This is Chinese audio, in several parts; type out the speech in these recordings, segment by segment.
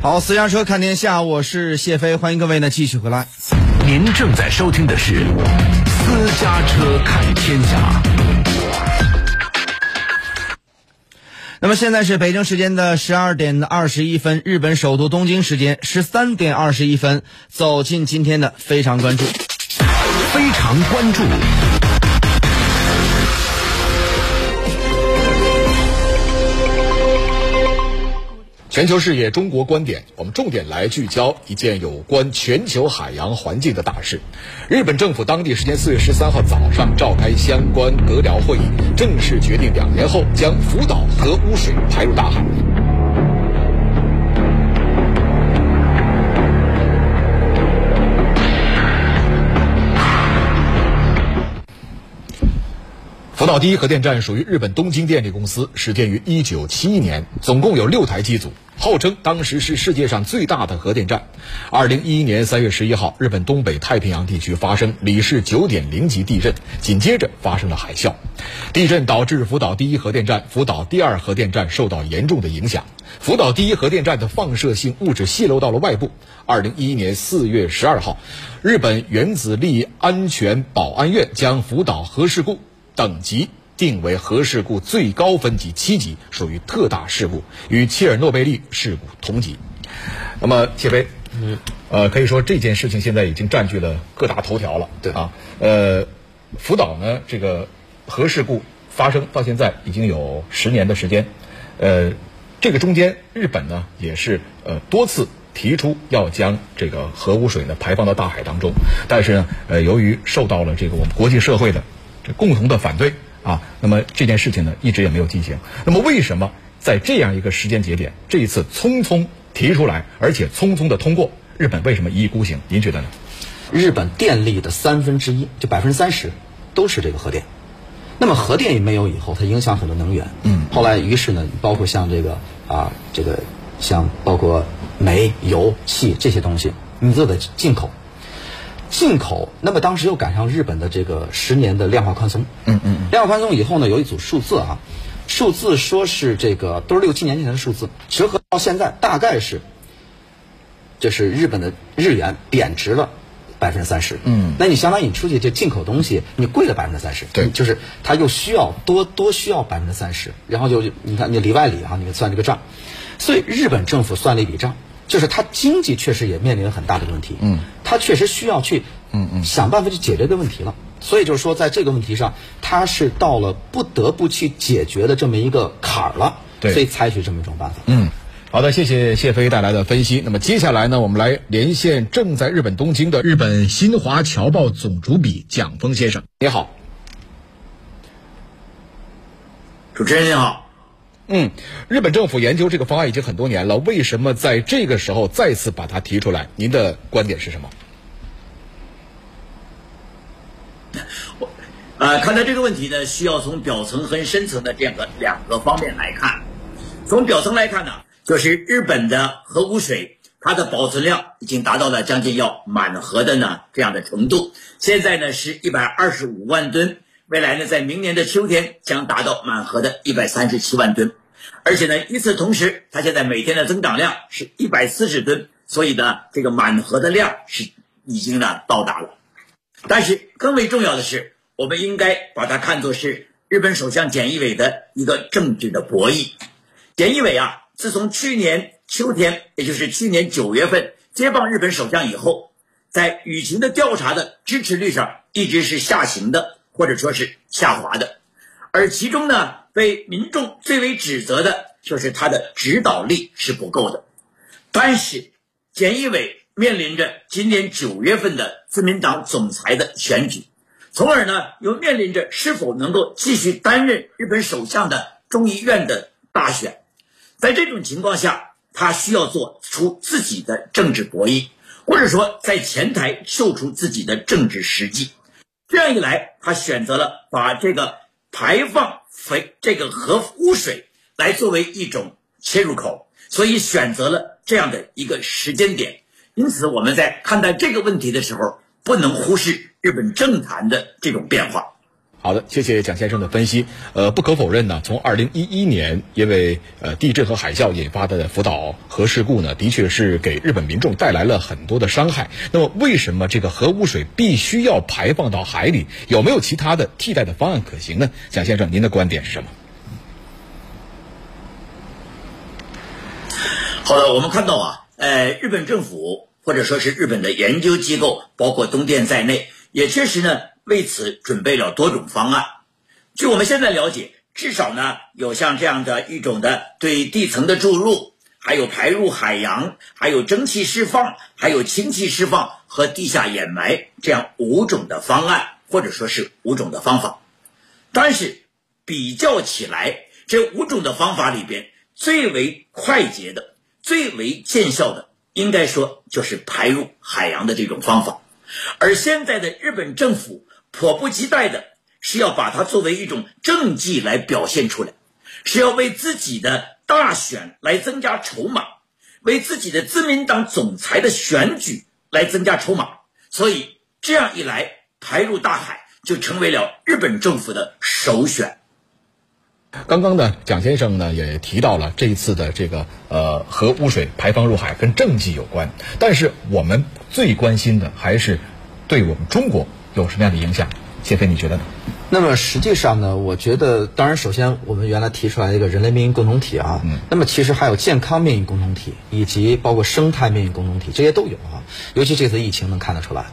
好，私家车看天下，我是谢飞，欢迎各位呢继续回来。您正在收听的是私家车看天下。那么现在是北京时间的十二点二十一分，日本首都东京时间十三点二十一分，走进今天的非常关注。非常关注。全球视野，中国观点。我们重点来聚焦一件有关全球海洋环境的大事。日本政府当地时间四月十三号早上召开相关阁僚会议，正式决定两年后将福岛核污水排入大海。福岛第一核电站属于日本东京电力公司，始建于一九七一年，总共有六台机组，号称当时是世界上最大的核电站。二零一一年三月十一号，日本东北太平洋地区发生里氏九点零级地震，紧接着发生了海啸。地震导致福岛第一核电站、福岛第二核电站受到严重的影响。福岛第一核电站的放射性物质泄漏到了外部。二零一一年四月十二号，日本原子力安全保安院将福岛核事故。等级定为核事故最高分级七级，属于特大事故，与切尔诺贝利事故同级。那么，谢飞，嗯，呃，可以说这件事情现在已经占据了各大头条了，对啊，呃，福岛呢，这个核事故发生到现在已经有十年的时间，呃，这个中间日本呢也是呃多次提出要将这个核污水呢排放到大海当中，但是呢，呃，由于受到了这个我们国际社会的共同的反对啊，那么这件事情呢一直也没有进行。那么为什么在这样一个时间节点，这一次匆匆提出来，而且匆匆的通过，日本为什么一意孤行？您觉得呢？日本电力的三分之一，就百分之三十，都是这个核电。那么核电也没有以后，它影响很多能源。嗯。后来于是呢，包括像这个啊，这个像包括煤、油、气这些东西，你都得进口。进口，那么当时又赶上日本的这个十年的量化宽松。嗯嗯。量化宽松以后呢，有一组数字啊，数字说是这个都是六七年前的数字，折合到现在大概是，就是日本的日元贬值了百分之三十。嗯。那你相当于你出去就进口东西，你贵了百分之三十。对。就是它又需要多多需要百分之三十，然后就你看你里外里啊，你算这个账，所以日本政府算了一笔账。就是它经济确实也面临了很大的问题，嗯，它确实需要去，嗯嗯，想办法去解决这个问题了。所以就是说，在这个问题上，它是到了不得不去解决的这么一个坎儿了，对，所以采取这么一种办法。嗯，好的，谢谢谢飞带来的分析。那么接下来呢，我们来连线正在日本东京的日本新华侨报总主笔蒋峰先生，你好，主持人你好。嗯，日本政府研究这个方案已经很多年了，为什么在这个时候再次把它提出来？您的观点是什么？我，呃，看待这个问题呢，需要从表层和深层的这样的两个方面来看。从表层来看呢，就是日本的核污水，它的保存量已经达到了将近要满核的呢这样的程度，现在呢是一百二十五万吨。未来呢，在明年的秋天将达到满核的一百三十七万吨，而且呢，与此同时，它现在每天的增长量是一百四十吨，所以呢，这个满核的量是已经呢到达了。但是更为重要的是，我们应该把它看作是日本首相菅义伟的一个政治的博弈。菅义伟啊，自从去年秋天，也就是去年九月份接棒日本首相以后，在舆情的调查的支持率上一直是下行的。或者说是下滑的，而其中呢，被民众最为指责的就是他的指导力是不够的。但是，菅义伟面临着今年九月份的自民党总裁的选举，从而呢，又面临着是否能够继续担任日本首相的众议院的大选。在这种情况下，他需要做出自己的政治博弈，或者说在前台秀出自己的政治实际。这样一来，他选择了把这个排放肥这个核污水来作为一种切入口，所以选择了这样的一个时间点。因此，我们在看待这个问题的时候，不能忽视日本政坛的这种变化。好的，谢谢蒋先生的分析。呃，不可否认呢，从二零一一年因为呃地震和海啸引发的福岛核事故呢，的确是给日本民众带来了很多的伤害。那么，为什么这个核污水必须要排放到海里？有没有其他的替代的方案可行呢？蒋先生，您的观点是什么？好的，我们看到啊，呃，日本政府或者说是日本的研究机构，包括东电在内，也确实呢为此准备了多种方案。据我们现在了解，至少呢有像这样的一种的对地层的注入，还有排入海洋，还有蒸汽释放，还有氢气释放和地下掩埋这样五种的方案，或者说是五种的方法。但是比较起来，这五种的方法里边最为快捷的。最为见效的，应该说就是排入海洋的这种方法，而现在的日本政府迫不及待的是要把它作为一种政绩来表现出来，是要为自己的大选来增加筹码，为自己的自民党总裁的选举来增加筹码，所以这样一来，排入大海就成为了日本政府的首选。刚刚呢，蒋先生呢也提到了这一次的这个呃核污水排放入海跟政绩有关，但是我们最关心的还是对我们中国有什么样的影响？谢飞，你觉得呢？那么实际上呢，我觉得，当然，首先我们原来提出来一个人类命运共同体啊，嗯，那么其实还有健康命运共同体，以及包括生态命运共同体，这些都有啊。尤其这次疫情能看得出来。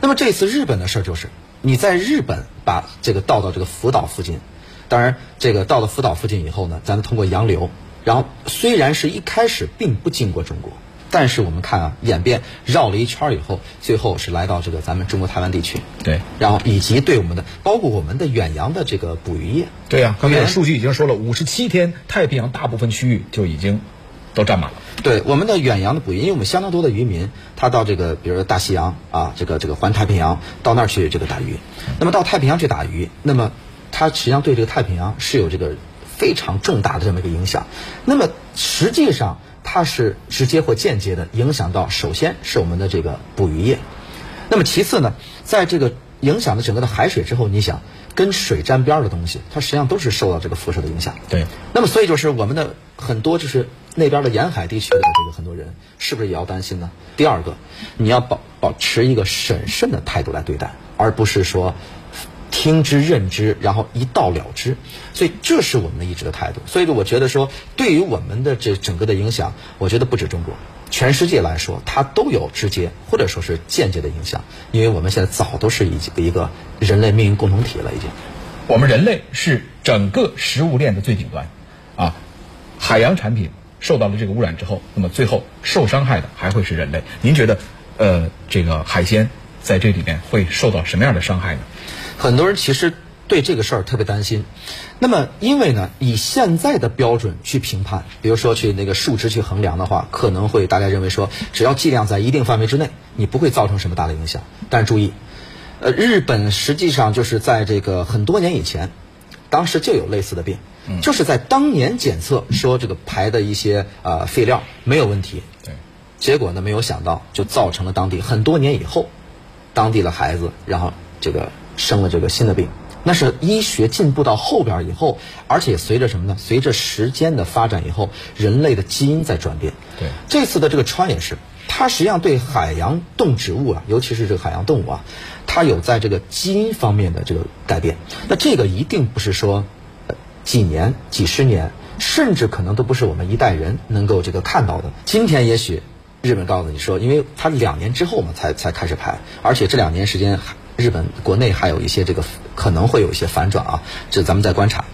那么这次日本的事儿就是，你在日本把这个倒到这个福岛附近。当然，这个到了福岛附近以后呢，咱们通过洋流，然后虽然是一开始并不经过中国，但是我们看啊，演变绕了一圈以后，最后是来到这个咱们中国台湾地区。对，然后以及对我们的，包括我们的远洋的这个捕鱼业。对呀，刚才数据已经说了，五十七天，太平洋大部分区域就已经都占满了。对，我们的远洋的捕鱼，因为我们相当多的渔民，他到这个，比如说大西洋啊，这个这个环太平洋，到那儿去这个打鱼。那么到太平洋去打鱼，那么。它实际上对这个太平洋是有这个非常重大的这么一个影响。那么实际上它是直接或间接的影响到，首先是我们的这个捕鱼业。那么其次呢，在这个影响了整个的海水之后，你想跟水沾边的东西，它实际上都是受到这个辐射的影响。对。那么所以就是我们的很多就是那边的沿海地区的这个很多人，是不是也要担心呢？第二个，你要保保持一个审慎的态度来对待，而不是说。听之任之，然后一到了之，所以这是我们一直的态度。所以我觉得说，对于我们的这整个的影响，我觉得不止中国，全世界来说，它都有直接或者说是间接的影响。因为我们现在早都是一一个人类命运共同体了，已经。我们人类是整个食物链的最顶端，啊，海洋产品受到了这个污染之后，那么最后受伤害的还会是人类。您觉得，呃，这个海鲜在这里面会受到什么样的伤害呢？很多人其实对这个事儿特别担心。那么，因为呢，以现在的标准去评判，比如说去那个数值去衡量的话，可能会大家认为说，只要剂量在一定范围之内，你不会造成什么大的影响。但注意，呃，日本实际上就是在这个很多年以前，当时就有类似的病，就是在当年检测说这个排的一些呃废料没有问题，对，结果呢没有想到就造成了当地很多年以后，当地的孩子然后这个。生了这个新的病，那是医学进步到后边以后，而且随着什么呢？随着时间的发展以后，人类的基因在转变。对，这次的这个川也是，它实际上对海洋动植物啊，尤其是这个海洋动物啊，它有在这个基因方面的这个改变。那这个一定不是说几年、几十年，甚至可能都不是我们一代人能够这个看到的。今天也许日本告诉你说，因为它两年之后嘛，才才开始排，而且这两年时间还。日本国内还有一些这个可能会有一些反转啊，这咱们在观察。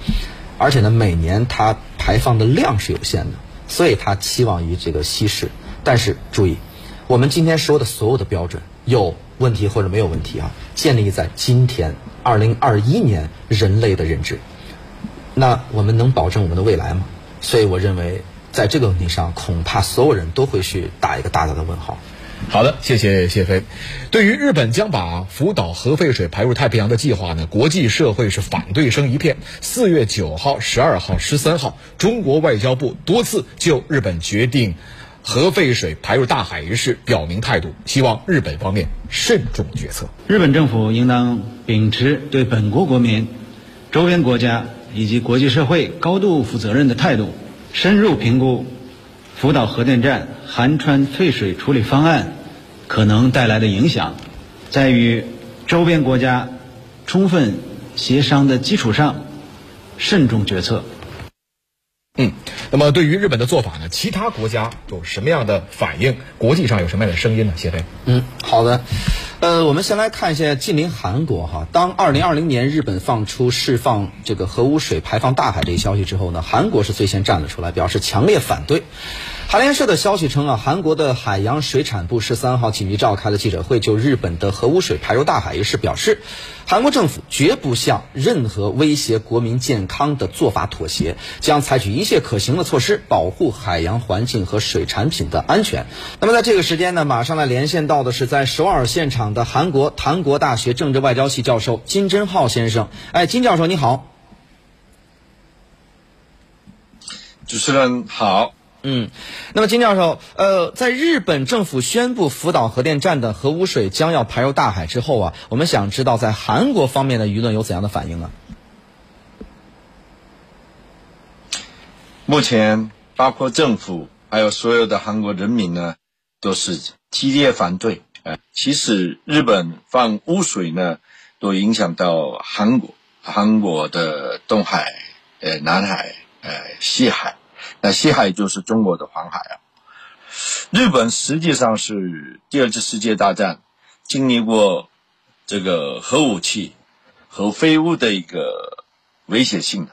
而且呢，每年它排放的量是有限的，所以它期望于这个稀释。但是注意，我们今天说的所有的标准有问题或者没有问题啊，建立在今天二零二一年人类的认知。那我们能保证我们的未来吗？所以我认为，在这个问题上，恐怕所有人都会去打一个大大的问号。好的，谢谢谢飞。对于日本将把福岛核废水排入太平洋的计划呢，国际社会是反对声一片。四月九号、十二号、十三号，中国外交部多次就日本决定核废水排入大海一事表明态度，希望日本方面慎重决策。日本政府应当秉持对本国国民、周边国家以及国际社会高度负责任的态度，深入评估福岛核电站含川废水处理方案可能带来的影响，在与周边国家充分协商的基础上，慎重决策。嗯，那么对于日本的做法呢，其他国家有什么样的反应？国际上有什么样的声音呢？谢飞，嗯，好的，呃，我们先来看一下近邻韩国哈。当二零二零年日本放出释放这个核污水排放大海这一消息之后呢，韩国是最先站了出来，表示强烈反对。韩联社的消息称啊，韩国的海洋水产部十三号紧急召开了记者会，就日本的核污水排入大海一事表示，韩国政府绝不向任何威胁国民健康的做法妥协，将采取一切可行的措施保护海洋环境和水产品的安全。那么在这个时间呢，马上来连线到的是在首尔现场的韩国唐国大学政治外交系教授金真浩先生。哎，金教授你好。主持人好。嗯，那么金教授，呃，在日本政府宣布福岛核电站的核污水将要排入大海之后啊，我们想知道在韩国方面的舆论有怎样的反应呢？目前，包括政府还有所有的韩国人民呢，都是激烈反对。呃，其实日本放污水呢，都影响到韩国，韩国的东海、呃南海、呃西海。那西海就是中国的黄海啊。日本实际上是第二次世界大战经历过这个核武器、和废物的一个威胁性的。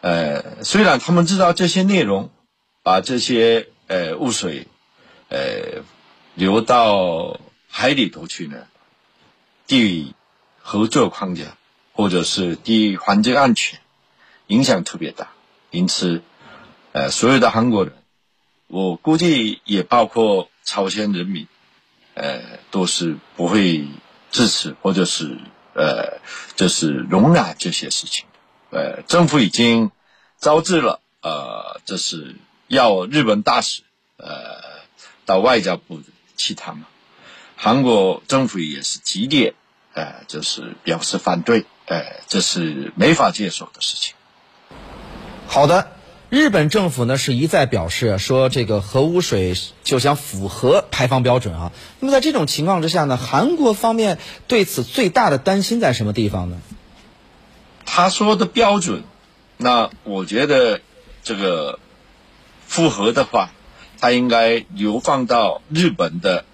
呃，虽然他们知道这些内容，把这些呃污水呃流到海里头去呢，对合作框架或者是对环境安全影响特别大，因此。呃，所有的韩国人，我估计也包括朝鲜人民，呃，都是不会支持或者是呃，就是容忍这些事情。呃，政府已经招致了，呃，这是要日本大使呃到外交部去谈嘛。韩国政府也是激烈，呃，就是表示反对，呃，这是没法接受的事情。好的。日本政府呢是一再表示说，这个核污水就想符合排放标准啊。那么在这种情况之下呢，韩国方面对此最大的担心在什么地方呢？他说的标准，那我觉得这个符合的话，他应该流放到日本的，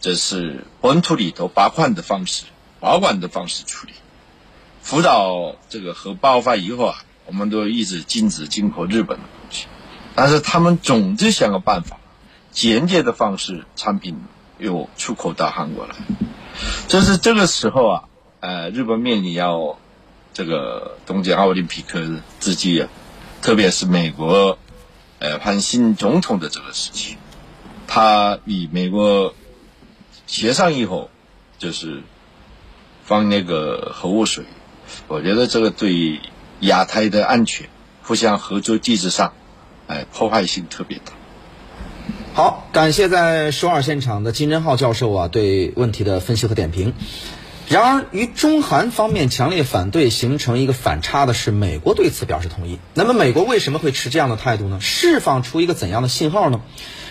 这是本土里头把关的方式、保管的方式处理。福岛这个核爆发以后啊。我们都一直禁止进口日本的东西，但是他们总是想个办法，间接的方式产品又出口到韩国来。就是这个时候啊，呃，日本面临要这个东京奥林匹克之际啊，特别是美国呃换新总统的这个时期，他与美国协商以后，就是放那个核污水，我觉得这个对。亚太的安全，互相合作机制上，哎，破坏性特别大。好，感谢在首尔现场的金真浩教授啊对问题的分析和点评。然而，与中韩方面强烈反对形成一个反差的是，美国对此表示同意。那么，美国为什么会持这样的态度呢？释放出一个怎样的信号呢？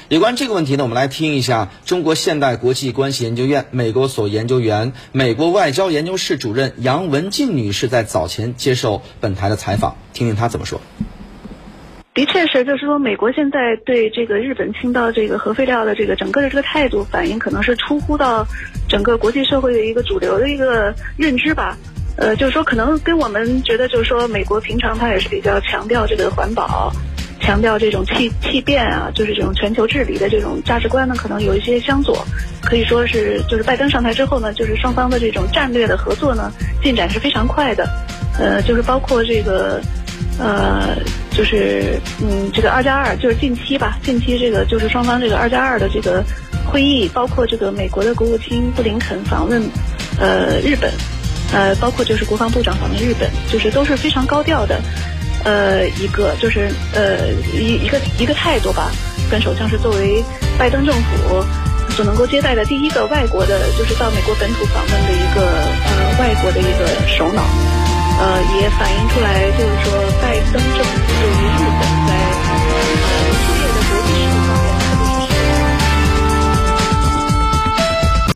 有关这个问题呢，我们来听一下中国现代国际关系研究院美国所研究员、美国外交研究室主任杨文静女士在早前接受本台的采访，听听她怎么说。的确是，就是说，美国现在对这个日本倾倒这个核废料的这个整个的这个态度反应，可能是出乎到整个国际社会的一个主流的一个认知吧。呃，就是说，可能跟我们觉得，就是说，美国平常它也是比较强调这个环保。强调这种气气变啊，就是这种全球治理的这种价值观呢，可能有一些相左。可以说是，就是拜登上台之后呢，就是双方的这种战略的合作呢，进展是非常快的。呃，就是包括这个，呃，就是嗯，这个二加二，就是近期吧，近期这个就是双方这个二加二的这个会议，包括这个美国的国务卿布林肯访问呃日本，呃，包括就是国防部长访问日本，就是都是非常高调的。呃，一个就是呃一一个一个态度吧，跟首相是作为拜登政府所能够接待的第一个外国的，就是到美国本土访问的一个呃外国的一个首脑，呃，也反映出来就是说拜登政府对于日本在